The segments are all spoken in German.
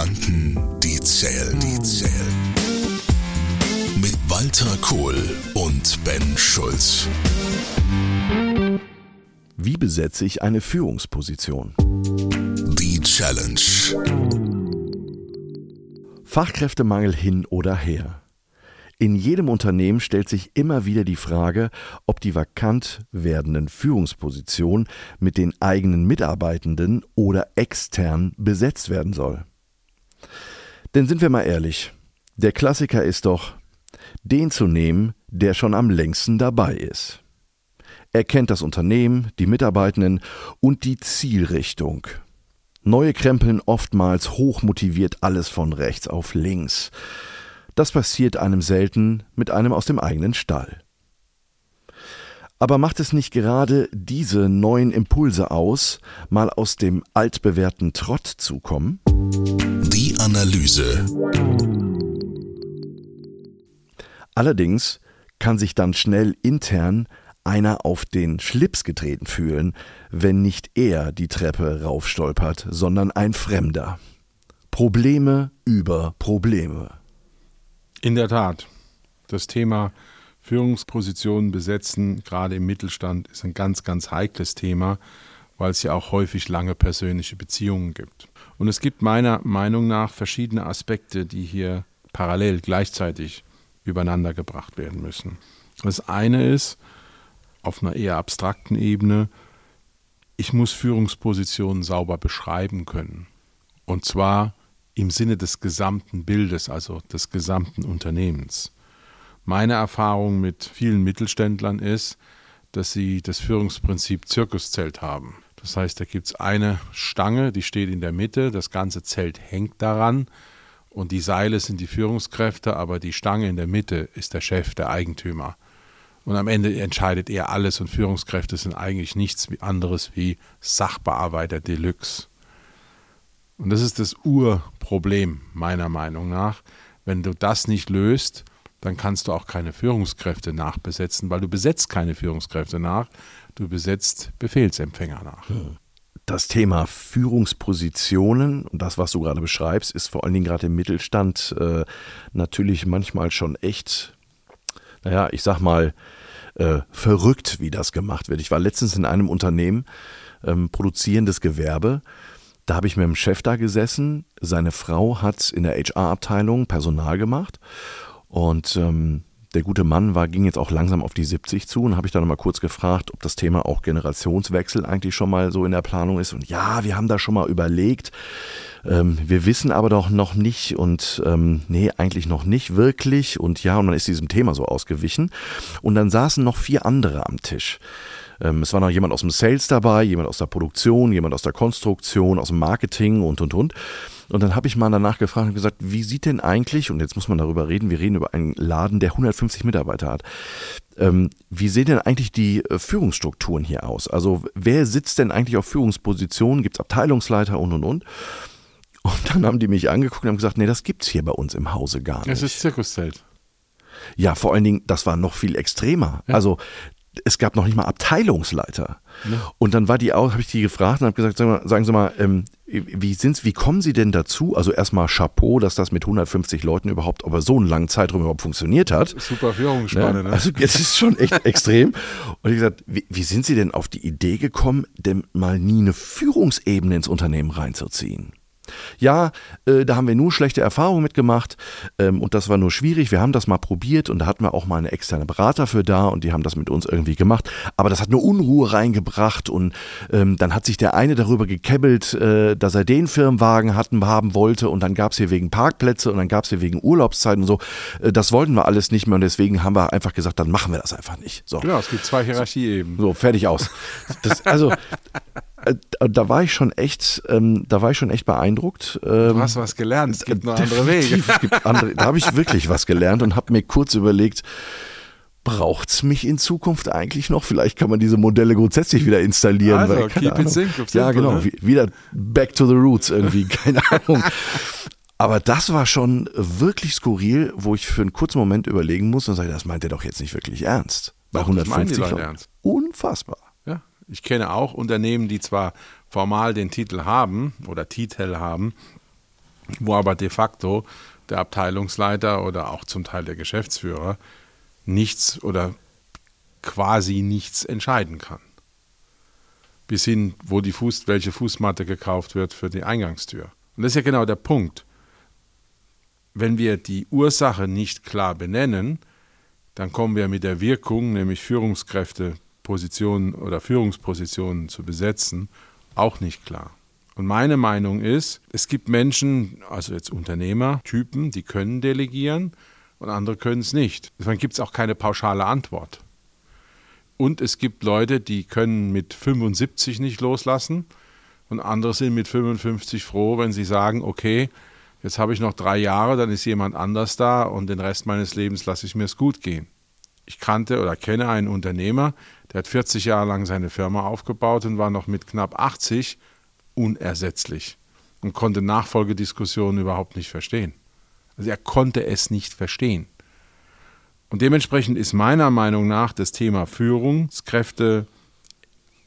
Gedanken, die zählen, die zählen. Mit Walter Kohl und Ben Schulz. Wie besetze ich eine Führungsposition? Die Challenge. Fachkräftemangel hin oder her. In jedem Unternehmen stellt sich immer wieder die Frage, ob die vakant werdenden Führungspositionen mit den eigenen Mitarbeitenden oder extern besetzt werden soll. Denn sind wir mal ehrlich, der Klassiker ist doch, den zu nehmen, der schon am längsten dabei ist. Er kennt das Unternehmen, die Mitarbeitenden und die Zielrichtung. Neue krempeln oftmals hochmotiviert alles von rechts auf links. Das passiert einem selten mit einem aus dem eigenen Stall. Aber macht es nicht gerade diese neuen Impulse aus, mal aus dem altbewährten Trott zu kommen? Analyse. Allerdings kann sich dann schnell intern einer auf den Schlips getreten fühlen, wenn nicht er die Treppe raufstolpert, sondern ein Fremder. Probleme über Probleme. In der Tat. Das Thema Führungspositionen besetzen, gerade im Mittelstand, ist ein ganz, ganz heikles Thema, weil es ja auch häufig lange persönliche Beziehungen gibt. Und es gibt meiner Meinung nach verschiedene Aspekte, die hier parallel gleichzeitig übereinander gebracht werden müssen. Das eine ist, auf einer eher abstrakten Ebene, ich muss Führungspositionen sauber beschreiben können. Und zwar im Sinne des gesamten Bildes, also des gesamten Unternehmens. Meine Erfahrung mit vielen Mittelständlern ist, dass sie das Führungsprinzip Zirkuszelt haben. Das heißt, da gibt es eine Stange, die steht in der Mitte, das ganze Zelt hängt daran und die Seile sind die Führungskräfte, aber die Stange in der Mitte ist der Chef, der Eigentümer. Und am Ende entscheidet er alles und Führungskräfte sind eigentlich nichts anderes wie Sachbearbeiter Deluxe. Und das ist das Urproblem meiner Meinung nach. Wenn du das nicht löst, dann kannst du auch keine Führungskräfte nachbesetzen, weil du besetzt keine Führungskräfte nach, du besetzt Befehlsempfänger nach. Das Thema Führungspositionen und das, was du gerade beschreibst, ist vor allen Dingen gerade im Mittelstand äh, natürlich manchmal schon echt, naja, ich sag mal, äh, verrückt, wie das gemacht wird. Ich war letztens in einem Unternehmen, ähm, produzierendes Gewerbe, da habe ich mit dem Chef da gesessen. Seine Frau hat in der HR-Abteilung Personal gemacht. Und ähm, der gute Mann war, ging jetzt auch langsam auf die 70 zu und habe ich dann nochmal kurz gefragt, ob das Thema auch Generationswechsel eigentlich schon mal so in der Planung ist. Und ja, wir haben da schon mal überlegt. Ähm, wir wissen aber doch noch nicht und ähm, nee, eigentlich noch nicht wirklich. Und ja, und dann ist diesem Thema so ausgewichen. Und dann saßen noch vier andere am Tisch. Ähm, es war noch jemand aus dem Sales dabei, jemand aus der Produktion, jemand aus der Konstruktion, aus dem Marketing und, und, und. Und dann habe ich mal danach gefragt und gesagt, wie sieht denn eigentlich, und jetzt muss man darüber reden, wir reden über einen Laden, der 150 Mitarbeiter hat. Ähm, wie sehen denn eigentlich die äh, Führungsstrukturen hier aus? Also wer sitzt denn eigentlich auf Führungspositionen? Gibt es Abteilungsleiter und und und? Und dann haben die mich angeguckt und haben gesagt, nee, das gibt's hier bei uns im Hause gar nicht. Es ist Zirkuszelt. Ja, vor allen Dingen, das war noch viel extremer. Ja. Also es gab noch nicht mal Abteilungsleiter. Ja. Und dann war die auch, habe ich die gefragt und habe gesagt, sagen, sagen, Sie mal, ähm, wie sind's, wie kommen Sie denn dazu? Also erstmal Chapeau, dass das mit 150 Leuten überhaupt über so einen langen Zeitraum überhaupt funktioniert hat. Super Führungsspanne, ne? Also es ist schon echt extrem. Und ich gesagt, wie, wie sind Sie denn auf die Idee gekommen, denn mal nie eine Führungsebene ins Unternehmen reinzuziehen? Ja, äh, da haben wir nur schlechte Erfahrungen mitgemacht ähm, und das war nur schwierig. Wir haben das mal probiert und da hatten wir auch mal eine externe Berater für da und die haben das mit uns irgendwie gemacht. Aber das hat nur Unruhe reingebracht und ähm, dann hat sich der eine darüber gekebbelt, äh, dass er den Firmenwagen hatten, haben wollte und dann gab es hier wegen Parkplätze und dann gab es hier wegen Urlaubszeiten und so. Äh, das wollten wir alles nicht mehr und deswegen haben wir einfach gesagt, dann machen wir das einfach nicht. So. Genau, es gibt zwei Hierarchieebenen. So, fertig aus. Das, also da war ich schon echt, ähm, da war ich schon echt beeindruckt. Ähm, du hast was gelernt, es gibt noch andere Wege. Andere, da habe ich wirklich was gelernt und habe mir kurz überlegt, braucht es mich in Zukunft eigentlich noch? Vielleicht kann man diese Modelle grundsätzlich wieder installieren. Also, weil, keep Ahnung, it simple, Ja, genau, ne? wieder back to the roots irgendwie, keine Ahnung. Aber das war schon wirklich skurril, wo ich für einen kurzen Moment überlegen muss und sage, das meint er doch jetzt nicht wirklich ernst. Bei doch, 150 Ernst. Unfassbar. Ich kenne auch Unternehmen, die zwar formal den Titel haben oder Titel haben, wo aber de facto der Abteilungsleiter oder auch zum Teil der Geschäftsführer nichts oder quasi nichts entscheiden kann. Bis hin, wo die Fuß, welche Fußmatte gekauft wird für die Eingangstür. Und das ist ja genau der Punkt. Wenn wir die Ursache nicht klar benennen, dann kommen wir mit der Wirkung, nämlich Führungskräftepositionen oder Führungspositionen zu besetzen, auch nicht klar. Und meine Meinung ist, es gibt Menschen, also jetzt Unternehmertypen, die können delegieren und andere können es nicht. Deswegen gibt es auch keine pauschale Antwort. Und es gibt Leute, die können mit 75 nicht loslassen und andere sind mit 55 froh, wenn sie sagen, okay, jetzt habe ich noch drei Jahre, dann ist jemand anders da und den Rest meines Lebens lasse ich mir es gut gehen. Ich kannte oder kenne einen Unternehmer, der hat 40 Jahre lang seine Firma aufgebaut und war noch mit knapp 80 unersetzlich und konnte Nachfolgediskussionen überhaupt nicht verstehen. Also er konnte es nicht verstehen. Und dementsprechend ist meiner Meinung nach das Thema Führungskräfte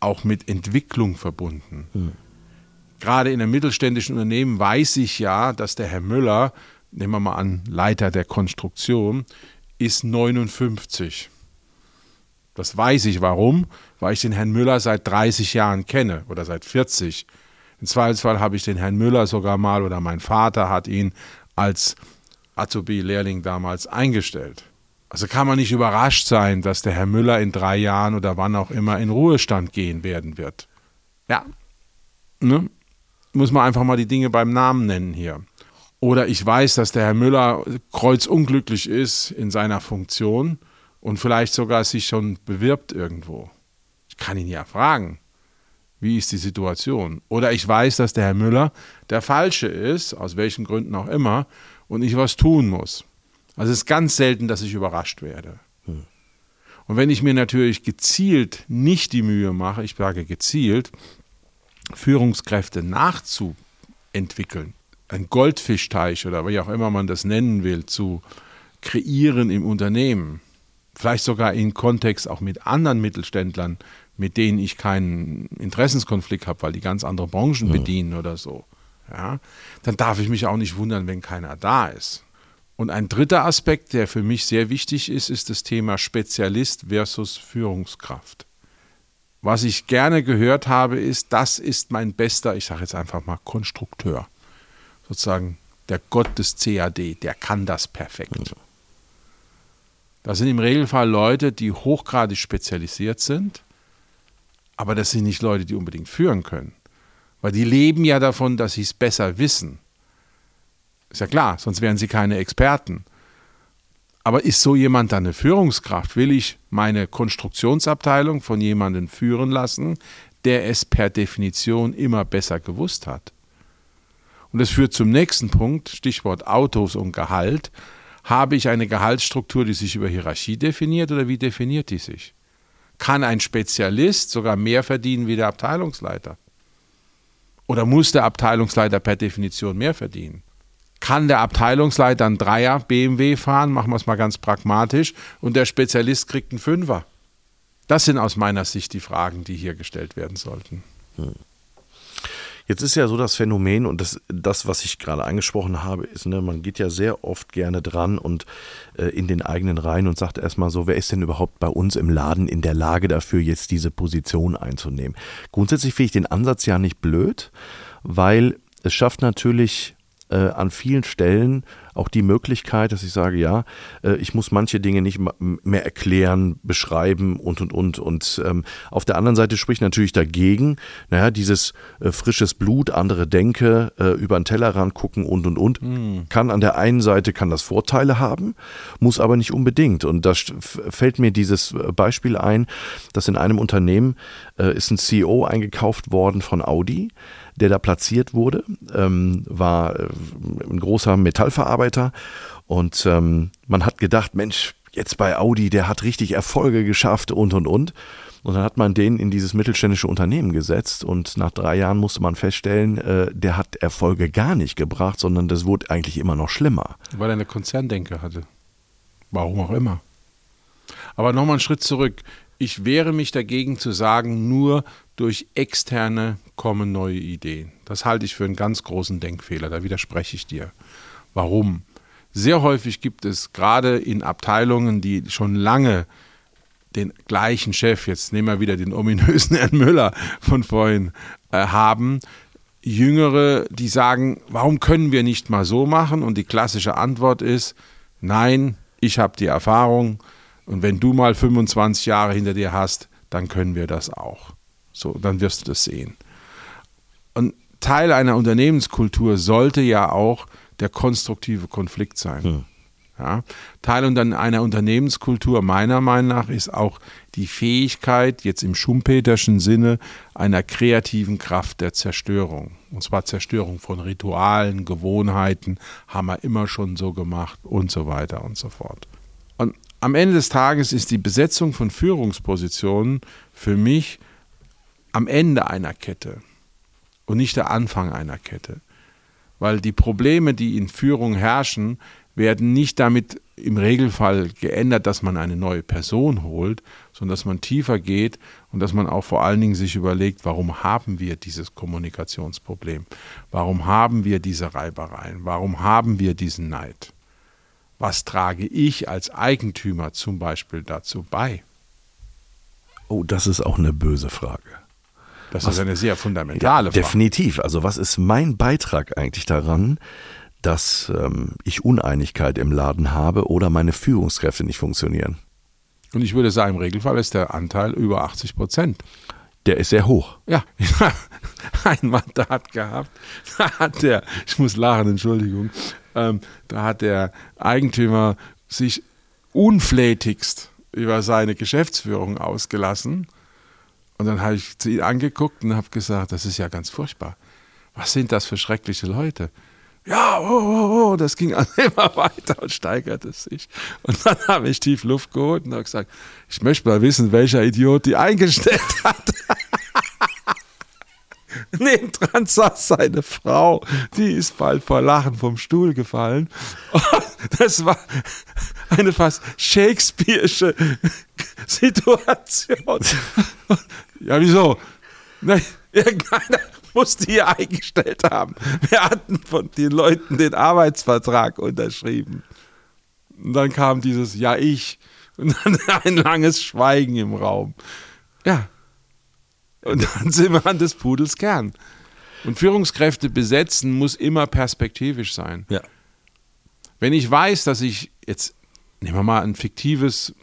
auch mit Entwicklung verbunden. Mhm. Gerade in einem mittelständischen Unternehmen weiß ich ja, dass der Herr Müller, nehmen wir mal an, Leiter der Konstruktion, ist 59. Das weiß ich warum, weil ich den Herrn Müller seit 30 Jahren kenne oder seit 40. Im Zweifelsfall habe ich den Herrn Müller sogar mal oder mein Vater hat ihn als Azubi-Lehrling damals eingestellt. Also kann man nicht überrascht sein, dass der Herr Müller in drei Jahren oder wann auch immer in Ruhestand gehen werden wird. Ja, ne? muss man einfach mal die Dinge beim Namen nennen hier. Oder ich weiß, dass der Herr Müller kreuzunglücklich ist in seiner Funktion und vielleicht sogar sich schon bewirbt irgendwo. Ich kann ihn ja fragen, wie ist die Situation? Oder ich weiß, dass der Herr Müller der Falsche ist, aus welchen Gründen auch immer, und ich was tun muss. Also es ist ganz selten, dass ich überrascht werde. Hm. Und wenn ich mir natürlich gezielt nicht die Mühe mache, ich sage gezielt, Führungskräfte nachzuentwickeln, ein Goldfischteich oder wie auch immer man das nennen will, zu kreieren im Unternehmen, vielleicht sogar in Kontext auch mit anderen Mittelständlern, mit denen ich keinen Interessenskonflikt habe, weil die ganz andere Branchen ja. bedienen oder so, ja, dann darf ich mich auch nicht wundern, wenn keiner da ist. Und ein dritter Aspekt, der für mich sehr wichtig ist, ist das Thema Spezialist versus Führungskraft. Was ich gerne gehört habe, ist, das ist mein bester, ich sage jetzt einfach mal Konstrukteur. Sozusagen der Gott des CAD, der kann das perfekt. Das sind im Regelfall Leute, die hochgradig spezialisiert sind, aber das sind nicht Leute, die unbedingt führen können. Weil die leben ja davon, dass sie es besser wissen. Ist ja klar, sonst wären sie keine Experten. Aber ist so jemand dann eine Führungskraft? Will ich meine Konstruktionsabteilung von jemandem führen lassen, der es per Definition immer besser gewusst hat? Und das führt zum nächsten Punkt, Stichwort Autos und Gehalt. Habe ich eine Gehaltsstruktur, die sich über Hierarchie definiert oder wie definiert die sich? Kann ein Spezialist sogar mehr verdienen wie der Abteilungsleiter? Oder muss der Abteilungsleiter per Definition mehr verdienen? Kann der Abteilungsleiter einen Dreier BMW fahren, machen wir es mal ganz pragmatisch, und der Spezialist kriegt einen Fünfer? Das sind aus meiner Sicht die Fragen, die hier gestellt werden sollten. Hm. Jetzt ist ja so das Phänomen und das, das was ich gerade angesprochen habe, ist, ne, man geht ja sehr oft gerne dran und äh, in den eigenen Reihen und sagt erstmal so, wer ist denn überhaupt bei uns im Laden in der Lage dafür, jetzt diese Position einzunehmen? Grundsätzlich finde ich den Ansatz ja nicht blöd, weil es schafft natürlich äh, an vielen Stellen auch die Möglichkeit, dass ich sage, ja, äh, ich muss manche Dinge nicht mehr erklären, beschreiben und und und. Und ähm, auf der anderen Seite spricht natürlich dagegen, naja, dieses äh, frisches Blut, andere Denke, äh, über den Tellerrand gucken und und und. Mhm. Kann an der einen Seite kann das Vorteile haben, muss aber nicht unbedingt. Und da fällt mir dieses äh, Beispiel ein, dass in einem Unternehmen äh, ist ein CEO eingekauft worden von Audi der da platziert wurde, ähm, war äh, ein großer Metallverarbeiter und ähm, man hat gedacht, Mensch, jetzt bei Audi, der hat richtig Erfolge geschafft und und und. Und dann hat man den in dieses mittelständische Unternehmen gesetzt und nach drei Jahren musste man feststellen, äh, der hat Erfolge gar nicht gebracht, sondern das wurde eigentlich immer noch schlimmer. Weil er eine Konzerndenke hatte. Warum auch immer. Aber nochmal einen Schritt zurück Ich wehre mich dagegen zu sagen, nur durch externe kommen neue Ideen. Das halte ich für einen ganz großen Denkfehler. Da widerspreche ich dir. Warum? Sehr häufig gibt es gerade in Abteilungen, die schon lange den gleichen Chef, jetzt nehmen wir wieder den ominösen Herrn Müller von vorhin, äh, haben, Jüngere, die sagen, warum können wir nicht mal so machen? Und die klassische Antwort ist, nein, ich habe die Erfahrung und wenn du mal 25 Jahre hinter dir hast, dann können wir das auch. So, dann wirst du das sehen. Und Teil einer Unternehmenskultur sollte ja auch der konstruktive Konflikt sein. Hm. Ja, Teil einer Unternehmenskultur meiner Meinung nach ist auch die Fähigkeit, jetzt im schumpeterschen Sinne, einer kreativen Kraft der Zerstörung. Und zwar Zerstörung von Ritualen, Gewohnheiten, haben wir immer schon so gemacht und so weiter und so fort. Und am Ende des Tages ist die Besetzung von Führungspositionen für mich am Ende einer Kette und nicht der Anfang einer Kette. Weil die Probleme, die in Führung herrschen, werden nicht damit im Regelfall geändert, dass man eine neue Person holt, sondern dass man tiefer geht und dass man auch vor allen Dingen sich überlegt, warum haben wir dieses Kommunikationsproblem? Warum haben wir diese Reibereien? Warum haben wir diesen Neid? Was trage ich als Eigentümer zum Beispiel dazu bei? Oh, das ist auch eine böse Frage. Das was, ist eine sehr fundamentale ja, Frage. Definitiv. Also was ist mein Beitrag eigentlich daran, dass ähm, ich Uneinigkeit im Laden habe oder meine Führungskräfte nicht funktionieren. Und ich würde sagen, im Regelfall ist der Anteil über 80 Prozent. Der ist sehr hoch. Ja, ein Mandat gehabt. Da hat der, ich muss lachen, Entschuldigung, ähm, da hat der Eigentümer sich unflätigst über seine Geschäftsführung ausgelassen. Und dann habe ich zu ihm angeguckt und habe gesagt, das ist ja ganz furchtbar. Was sind das für schreckliche Leute? ja, oh, oh, oh, das ging immer weiter und steigerte sich. Und dann habe ich tief Luft geholt und habe gesagt, ich möchte mal wissen, welcher Idiot die eingestellt hat. Nebendran saß seine Frau, die ist bald vor Lachen vom Stuhl gefallen. Und das war eine fast Shakespeare'sche Situation. Ja, wieso? Nein, irgendeiner muss die hier eingestellt haben. Wir hatten von den Leuten den Arbeitsvertrag unterschrieben. Und dann kam dieses Ja, ich. Und dann ein langes Schweigen im Raum. Ja. Und dann sind wir an des Pudels Kern. Und Führungskräfte besetzen muss immer perspektivisch sein. Ja. Wenn ich weiß, dass ich jetzt, nehmen wir mal ein fiktives,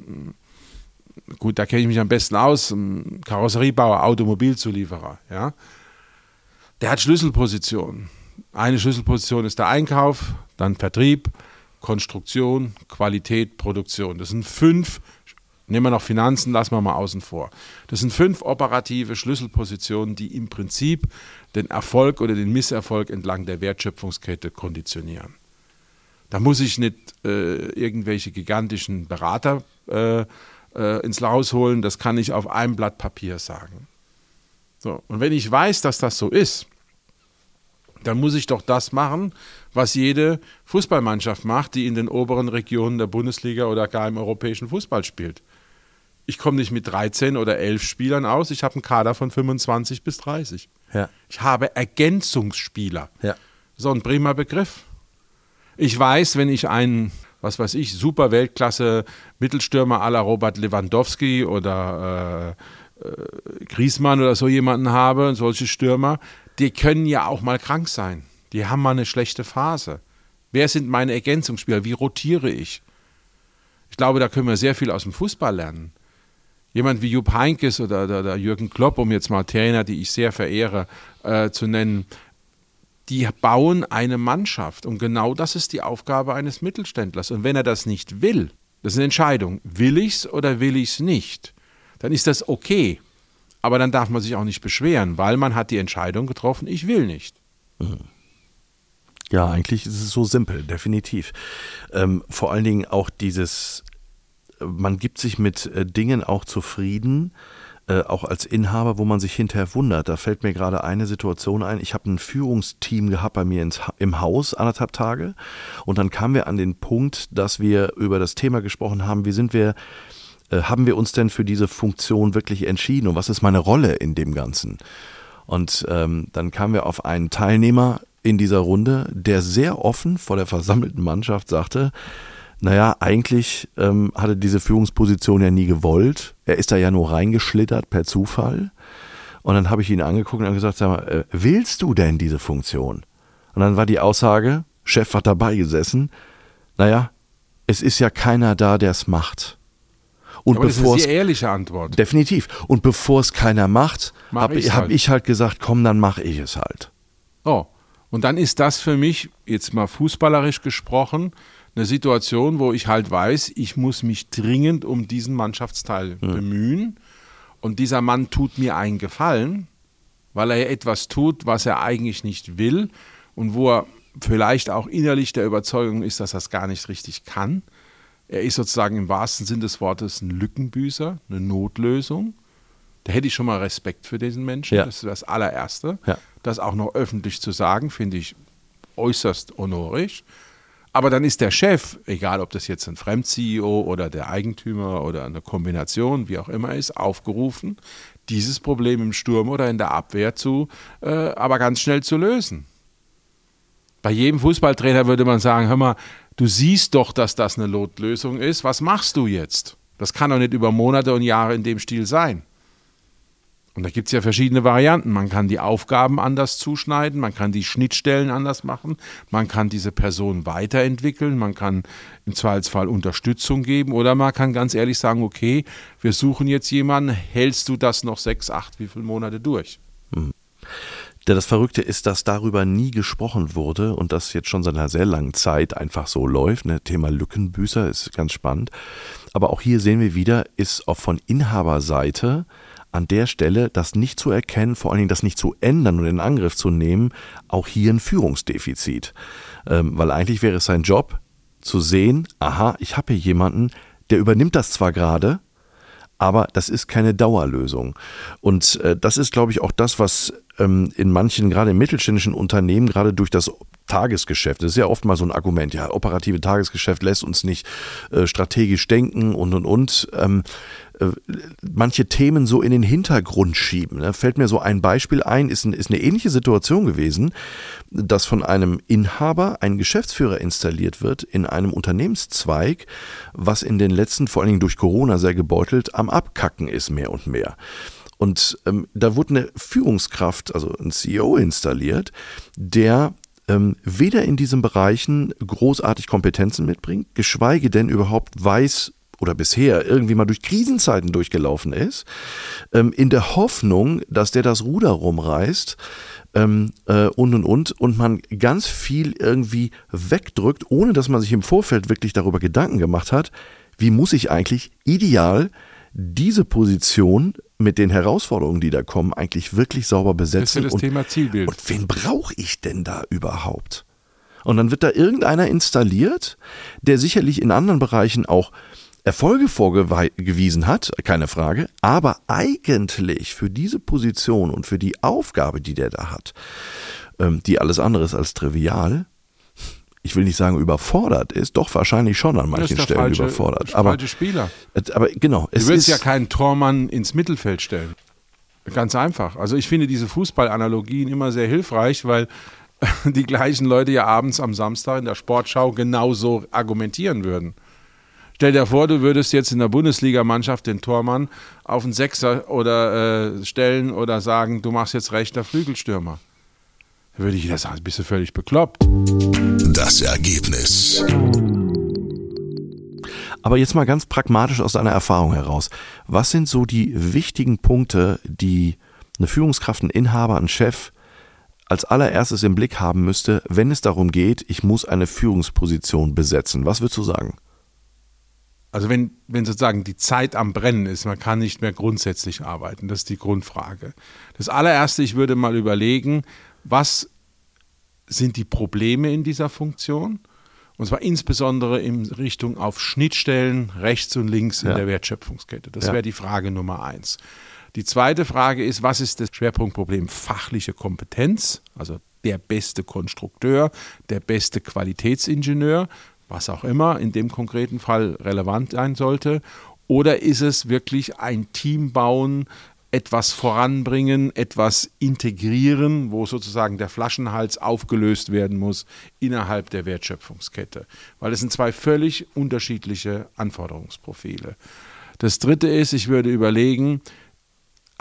gut, da kenne ich mich am besten aus, Karosseriebauer, Automobilzulieferer, ja. Der hat Schlüsselpositionen. Eine Schlüsselposition ist der Einkauf, dann Vertrieb, Konstruktion, Qualität, Produktion. Das sind fünf, nehmen wir noch Finanzen, lassen wir mal außen vor. Das sind fünf operative Schlüsselpositionen, die im Prinzip den Erfolg oder den Misserfolg entlang der Wertschöpfungskette konditionieren. Da muss ich nicht äh, irgendwelche gigantischen Berater äh, äh, ins Haus holen, das kann ich auf einem Blatt Papier sagen. So, und wenn ich weiß, dass das so ist, dann muss ich doch das machen, was jede Fußballmannschaft macht, die in den oberen Regionen der Bundesliga oder gar im europäischen Fußball spielt. Ich komme nicht mit 13 oder 11 Spielern aus, ich habe einen Kader von 25 bis 30. Ja. Ich habe Ergänzungsspieler. Ja. So ein prima Begriff. Ich weiß, wenn ich einen, was weiß ich, super Weltklasse Mittelstürmer la Robert Lewandowski oder äh, äh, Griesmann oder so jemanden habe, solche Stürmer, die können ja auch mal krank sein. Die haben mal eine schlechte Phase. Wer sind meine Ergänzungsspieler? Wie rotiere ich? Ich glaube, da können wir sehr viel aus dem Fußball lernen. Jemand wie Jupp Heinkes oder, oder, oder Jürgen Klopp, um jetzt mal Trainer, die ich sehr verehre, äh, zu nennen, die bauen eine Mannschaft. Und genau das ist die Aufgabe eines Mittelständlers. Und wenn er das nicht will, das ist eine Entscheidung, will ich es oder will ich es nicht, dann ist das okay. Aber dann darf man sich auch nicht beschweren, weil man hat die Entscheidung getroffen, ich will nicht. Ja, eigentlich ist es so simpel, definitiv. Ähm, vor allen Dingen auch dieses, man gibt sich mit äh, Dingen auch zufrieden, äh, auch als Inhaber, wo man sich hinterher wundert. Da fällt mir gerade eine Situation ein. Ich habe ein Führungsteam gehabt bei mir ins, im Haus, anderthalb Tage. Und dann kamen wir an den Punkt, dass wir über das Thema gesprochen haben, wie sind wir äh, haben wir uns denn für diese Funktion wirklich entschieden und was ist meine Rolle in dem Ganzen? Und ähm, dann kamen wir auf einen Teilnehmer in dieser Runde, der sehr offen vor der versammelten Mannschaft sagte, naja, eigentlich ähm, hatte diese Führungsposition ja nie gewollt. Er ist da ja nur reingeschlittert per Zufall. Und dann habe ich ihn angeguckt und gesagt, sag mal, äh, willst du denn diese Funktion? Und dann war die Aussage, Chef hat dabei gesessen, naja, es ist ja keiner da, der es macht. Und Aber bevor das ist die ehrliche Antwort. Definitiv. Und bevor es keiner macht, habe ich, hab halt. ich halt gesagt, komm, dann mache ich es halt. Oh, und dann ist das für mich, jetzt mal fußballerisch gesprochen, eine Situation, wo ich halt weiß, ich muss mich dringend um diesen Mannschaftsteil mhm. bemühen. Und dieser Mann tut mir einen Gefallen, weil er etwas tut, was er eigentlich nicht will und wo er vielleicht auch innerlich der Überzeugung ist, dass er es gar nicht richtig kann. Er ist sozusagen im wahrsten Sinn des Wortes ein Lückenbüßer, eine Notlösung. Da hätte ich schon mal Respekt für diesen Menschen. Ja. Das ist das allererste. Ja. Das auch noch öffentlich zu sagen, finde ich äußerst honorisch. Aber dann ist der Chef, egal ob das jetzt ein Fremd-CEO oder der Eigentümer oder eine Kombination, wie auch immer ist, aufgerufen, dieses Problem im Sturm oder in der Abwehr zu, äh, aber ganz schnell zu lösen. Bei jedem Fußballtrainer würde man sagen, hör mal, du siehst doch, dass das eine Notlösung ist, was machst du jetzt? Das kann doch nicht über Monate und Jahre in dem Stil sein. Und da gibt es ja verschiedene Varianten. Man kann die Aufgaben anders zuschneiden, man kann die Schnittstellen anders machen, man kann diese Person weiterentwickeln, man kann im Zweifelsfall Unterstützung geben oder man kann ganz ehrlich sagen, okay, wir suchen jetzt jemanden, hältst du das noch sechs, acht, wie viele Monate durch? Mhm. Das Verrückte ist, dass darüber nie gesprochen wurde und das jetzt schon seit einer sehr langen Zeit einfach so läuft. Ne? Thema Lückenbüßer ist ganz spannend. Aber auch hier sehen wir wieder, ist auch von Inhaberseite an der Stelle das nicht zu erkennen, vor allen Dingen das nicht zu ändern und in Angriff zu nehmen, auch hier ein Führungsdefizit. Ähm, weil eigentlich wäre es sein Job zu sehen, aha, ich habe hier jemanden, der übernimmt das zwar gerade, aber das ist keine Dauerlösung. Und äh, das ist, glaube ich, auch das, was ähm, in manchen, gerade in mittelständischen Unternehmen, gerade durch das Tagesgeschäft, das ist ja oft mal so ein Argument, ja, operative Tagesgeschäft lässt uns nicht äh, strategisch denken und und und. Ähm, äh, manche Themen so in den Hintergrund schieben. Da fällt mir so ein Beispiel ein, ist, ein, ist eine ähnliche Situation gewesen, dass von einem Inhaber ein Geschäftsführer installiert wird in einem Unternehmenszweig, was in den letzten, vor allen Dingen durch Corona sehr gebeutelt, am Abkacken ist mehr und mehr. Und ähm, da wurde eine Führungskraft, also ein CEO installiert, der ähm, weder in diesen Bereichen großartig Kompetenzen mitbringt, geschweige denn überhaupt weiß, oder bisher irgendwie mal durch Krisenzeiten durchgelaufen ist, ähm, in der Hoffnung, dass der das Ruder rumreißt ähm, äh, und und und und man ganz viel irgendwie wegdrückt, ohne dass man sich im Vorfeld wirklich darüber Gedanken gemacht hat, wie muss ich eigentlich ideal diese Position mit den Herausforderungen, die da kommen, eigentlich wirklich sauber besetzen. Das ist das und, Thema Zielbild. Und wen brauche ich denn da überhaupt? Und dann wird da irgendeiner installiert, der sicherlich in anderen Bereichen auch Erfolge vorgewiesen hat, keine Frage, aber eigentlich für diese Position und für die Aufgabe, die der da hat, ähm, die alles andere ist als trivial, ich will nicht sagen überfordert ist, doch wahrscheinlich schon an manchen Stellen falsche, überfordert. Aber, falsche Spieler. Aber genau. Du willst ja keinen Tormann ins Mittelfeld stellen. Ganz einfach. Also ich finde diese Fußballanalogien immer sehr hilfreich, weil die gleichen Leute ja abends am Samstag in der Sportschau genauso argumentieren würden. Stell dir vor, du würdest jetzt in der Bundesligamannschaft den Tormann auf einen Sechser oder äh, stellen oder sagen, du machst jetzt rechter Flügelstürmer. Da würde ich das sagen, bist du völlig bekloppt. Das Ergebnis. Aber jetzt mal ganz pragmatisch aus deiner Erfahrung heraus. Was sind so die wichtigen Punkte, die eine Führungskraft, ein Inhaber, ein Chef als allererstes im Blick haben müsste, wenn es darum geht, ich muss eine Führungsposition besetzen? Was würdest du sagen? Also wenn, wenn sozusagen die Zeit am Brennen ist, man kann nicht mehr grundsätzlich arbeiten, das ist die Grundfrage. Das allererste, ich würde mal überlegen, was sind die Probleme in dieser Funktion? Und zwar insbesondere in Richtung auf Schnittstellen rechts und links in ja. der Wertschöpfungskette. Das ja. wäre die Frage Nummer eins. Die zweite Frage ist, was ist das Schwerpunktproblem? Fachliche Kompetenz, also der beste Konstrukteur, der beste Qualitätsingenieur was auch immer in dem konkreten Fall relevant sein sollte. Oder ist es wirklich ein Team bauen, etwas voranbringen, etwas integrieren, wo sozusagen der Flaschenhals aufgelöst werden muss innerhalb der Wertschöpfungskette? Weil es sind zwei völlig unterschiedliche Anforderungsprofile. Das Dritte ist, ich würde überlegen,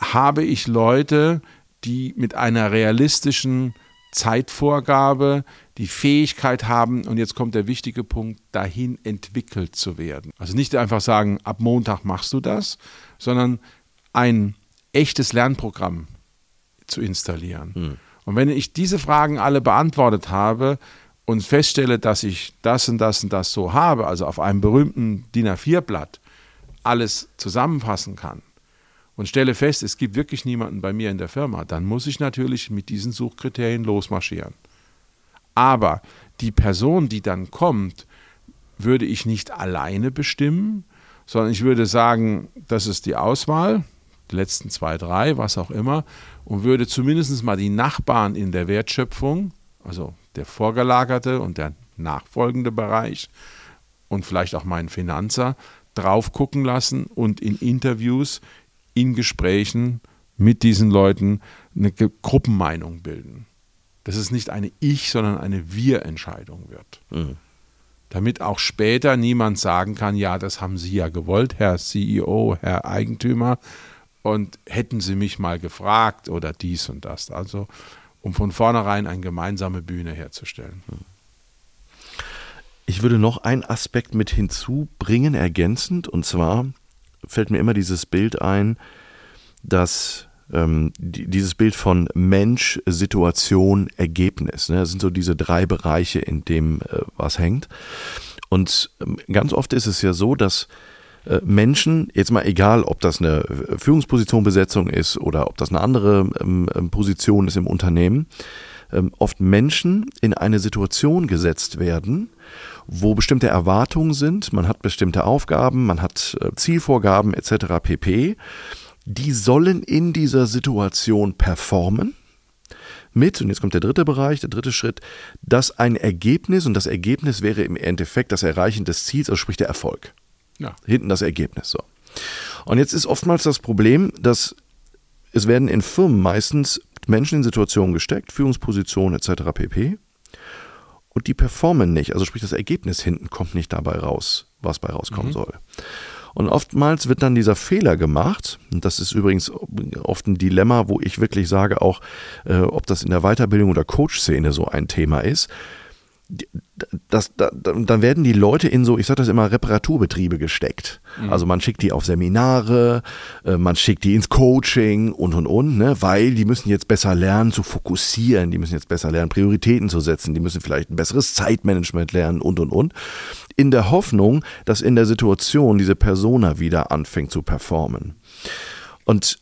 habe ich Leute, die mit einer realistischen Zeitvorgabe die Fähigkeit haben, und jetzt kommt der wichtige Punkt, dahin entwickelt zu werden. Also nicht einfach sagen, ab Montag machst du das, sondern ein echtes Lernprogramm zu installieren. Mhm. Und wenn ich diese Fragen alle beantwortet habe und feststelle, dass ich das und das und das so habe, also auf einem berühmten DIN A4-Blatt alles zusammenfassen kann, und stelle fest, es gibt wirklich niemanden bei mir in der Firma, dann muss ich natürlich mit diesen Suchkriterien losmarschieren. Aber die Person, die dann kommt, würde ich nicht alleine bestimmen, sondern ich würde sagen, das ist die Auswahl, die letzten zwei, drei, was auch immer, und würde zumindest mal die Nachbarn in der Wertschöpfung, also der vorgelagerte und der nachfolgende Bereich und vielleicht auch meinen Finanzer, drauf gucken lassen und in Interviews in Gesprächen mit diesen Leuten eine Gruppenmeinung bilden. Dass es nicht eine Ich, sondern eine Wir-Entscheidung wird. Mhm. Damit auch später niemand sagen kann, ja, das haben Sie ja gewollt, Herr CEO, Herr Eigentümer, und hätten Sie mich mal gefragt oder dies und das. Also um von vornherein eine gemeinsame Bühne herzustellen. Ich würde noch einen Aspekt mit hinzubringen, ergänzend, und zwar fällt mir immer dieses Bild ein, dass ähm, die, dieses Bild von Mensch, Situation, Ergebnis. Ne? Das sind so diese drei Bereiche, in dem äh, was hängt. Und ähm, ganz oft ist es ja so, dass Menschen, jetzt mal egal, ob das eine Führungsposition, Besetzung ist oder ob das eine andere ähm, ähm Position ist im Unternehmen, ähm, oft Menschen in eine Situation gesetzt werden, wo bestimmte Erwartungen sind, man hat bestimmte Aufgaben, man hat äh, Zielvorgaben etc. pp. Die sollen in dieser Situation performen mit, und jetzt kommt der dritte Bereich, der dritte Schritt, dass ein Ergebnis, und das Ergebnis wäre im Endeffekt das Erreichen des Ziels, also sprich der Erfolg. Ja. Hinten das Ergebnis. So. Und jetzt ist oftmals das Problem, dass es werden in Firmen meistens Menschen in Situationen gesteckt, Führungspositionen etc. pp und die performen nicht. Also sprich, das Ergebnis hinten kommt nicht dabei raus, was bei rauskommen mhm. soll. Und oftmals wird dann dieser Fehler gemacht, und das ist übrigens oft ein Dilemma, wo ich wirklich sage, auch äh, ob das in der Weiterbildung oder Coach-Szene so ein Thema ist, das, da, dann werden die Leute in so, ich sage das immer, Reparaturbetriebe gesteckt. Mhm. Also man schickt die auf Seminare, äh, man schickt die ins Coaching und und und, ne, weil die müssen jetzt besser lernen zu fokussieren, die müssen jetzt besser lernen, Prioritäten zu setzen, die müssen vielleicht ein besseres Zeitmanagement lernen und und und. In der Hoffnung, dass in der Situation diese Persona wieder anfängt zu performen. Und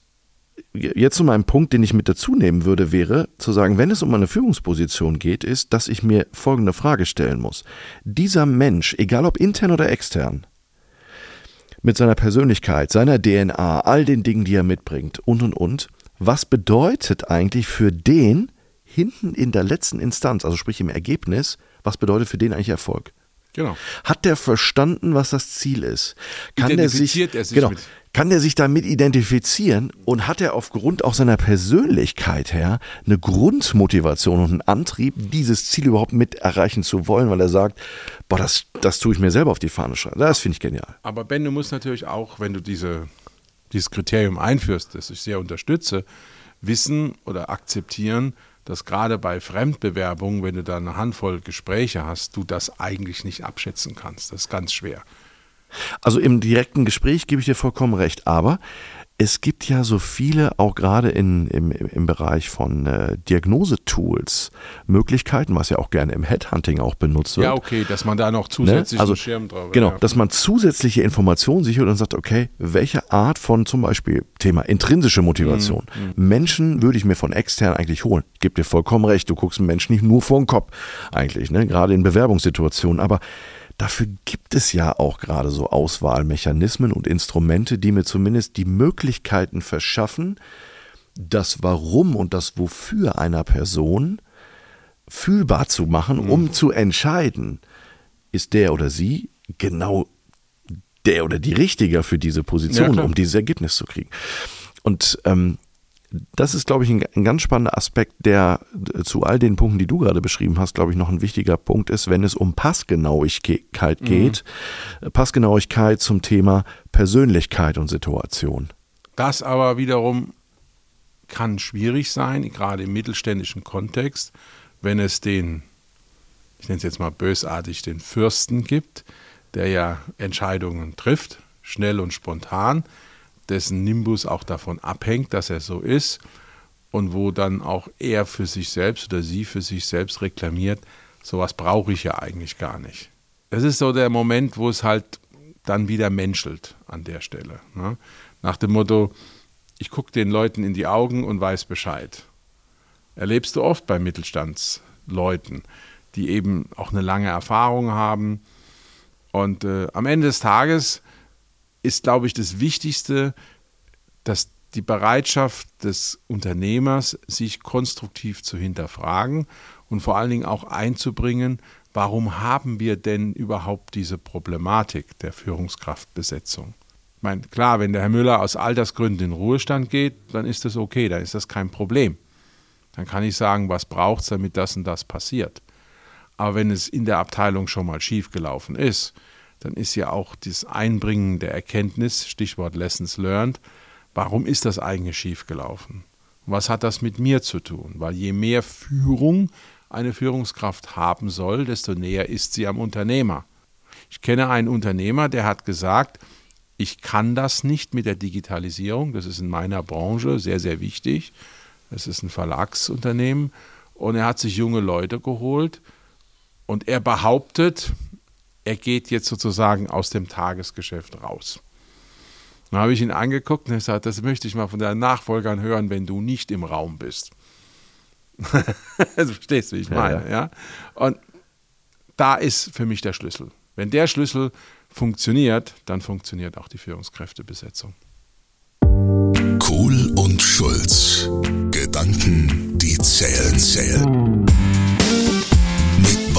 jetzt zu meinem Punkt, den ich mit dazu nehmen würde, wäre zu sagen, wenn es um eine Führungsposition geht, ist, dass ich mir folgende Frage stellen muss. Dieser Mensch, egal ob intern oder extern, mit seiner Persönlichkeit, seiner DNA, all den Dingen, die er mitbringt und und und, was bedeutet eigentlich für den hinten in der letzten Instanz, also sprich im Ergebnis, was bedeutet für den eigentlich Erfolg? Genau. Hat der verstanden, was das Ziel ist? Kann der sich, er sich genau, mit kann der sich damit identifizieren und hat er aufgrund auch seiner Persönlichkeit her eine Grundmotivation und einen Antrieb, dieses Ziel überhaupt mit erreichen zu wollen, weil er sagt, boah, das, das tue ich mir selber auf die Fahne schreiben. Das finde ich genial. Aber Ben, du musst natürlich auch, wenn du diese, dieses Kriterium einführst, das ich sehr unterstütze, wissen oder akzeptieren, dass gerade bei Fremdbewerbungen, wenn du da eine Handvoll Gespräche hast, du das eigentlich nicht abschätzen kannst. Das ist ganz schwer. Also im direkten Gespräch gebe ich dir vollkommen recht, aber es gibt ja so viele, auch gerade in, im, im Bereich von äh, Diagnosetools, Möglichkeiten, was ja auch gerne im Headhunting auch benutzt wird. Ja, okay, dass man da noch zusätzlich ne? also, Schirm drauf. Genau, ja. dass man zusätzliche Informationen sich holt und sagt, okay, welche Art von zum Beispiel Thema intrinsische Motivation. Mhm, mhm. Menschen würde ich mir von extern eigentlich holen. Ich gebe dir vollkommen recht, du guckst einen Menschen nicht nur vor den Kopf eigentlich, ne? gerade in Bewerbungssituationen, aber Dafür gibt es ja auch gerade so Auswahlmechanismen und Instrumente, die mir zumindest die Möglichkeiten verschaffen, das Warum und das Wofür einer Person fühlbar zu machen, um mhm. zu entscheiden, ist der oder sie genau der oder die Richtige für diese Position, Ja, um dieses Ergebnis zu kriegen. Und ähm, das ist, glaube ich, ein, ein, ganz spannender Aspekt, der äh, zu all den Punkten, die du gerade beschrieben hast, glaube ich, noch ein wichtiger Punkt ist, wenn es um Passgenauigkeit geht. Mhm. Passgenauigkeit zum Thema Persönlichkeit und Situation. Das aber wiederum kann schwierig sein, gerade im mittelständischen Kontext, wenn es den, ich nenne es jetzt mal bösartig, den Fürsten gibt, der ja Entscheidungen trifft, schnell und spontan, dessen Nimbus auch davon abhängt, dass er so ist und wo dann auch er für sich selbst oder sie für sich selbst reklamiert, sowas brauche ich ja eigentlich gar nicht. Es ist so der Moment, wo es halt dann wieder menschelt an der Stelle. Ne? Nach dem Motto, ich gucke den Leuten in die Augen und weiß Bescheid. Erlebst du oft bei Mittelstandsleuten, die eben auch eine lange Erfahrung haben. Und äh, am Ende des Tages ist, glaube ich, das Wichtigste, dass die Bereitschaft des Unternehmers, sich konstruktiv zu hinterfragen und vor allen Dingen auch einzubringen, warum haben wir denn überhaupt diese Problematik der Führungskraftbesetzung? Ich meine, klar, wenn der Herr Müller aus Altersgründen in Ruhestand geht, dann ist das okay, dann ist das kein Problem. Dann kann ich sagen, was braucht es, damit das und das passiert. Aber wenn es in der Abteilung schon mal schiefgelaufen ist, dann ist ja auch das Einbringen der Erkenntnis, Stichwort Lessons learned, warum ist das eigentlich schiefgelaufen? Was hat das mit mir zu tun? Weil je mehr Führung eine Führungskraft haben soll, desto näher ist sie am Unternehmer. Ich kenne einen Unternehmer, der hat gesagt, ich kann das nicht mit der Digitalisierung, das ist in meiner Branche sehr, sehr wichtig. Es ist ein Verlagsunternehmen und er hat sich junge Leute geholt und er behauptet, er geht jetzt sozusagen aus dem Tagesgeschäft raus. Dann habe ich ihn angeguckt und er sagt, das möchte ich mal von deinen Nachfolgern hören, wenn du nicht im Raum bist. du verstehst, wie ich meine. Ja, ja. Und da ist für mich der Schlüssel. Wenn der Schlüssel funktioniert, dann funktioniert auch die Führungskräftebesetzung. Kohl und Schulz. Gedanken, die zählen, zählen.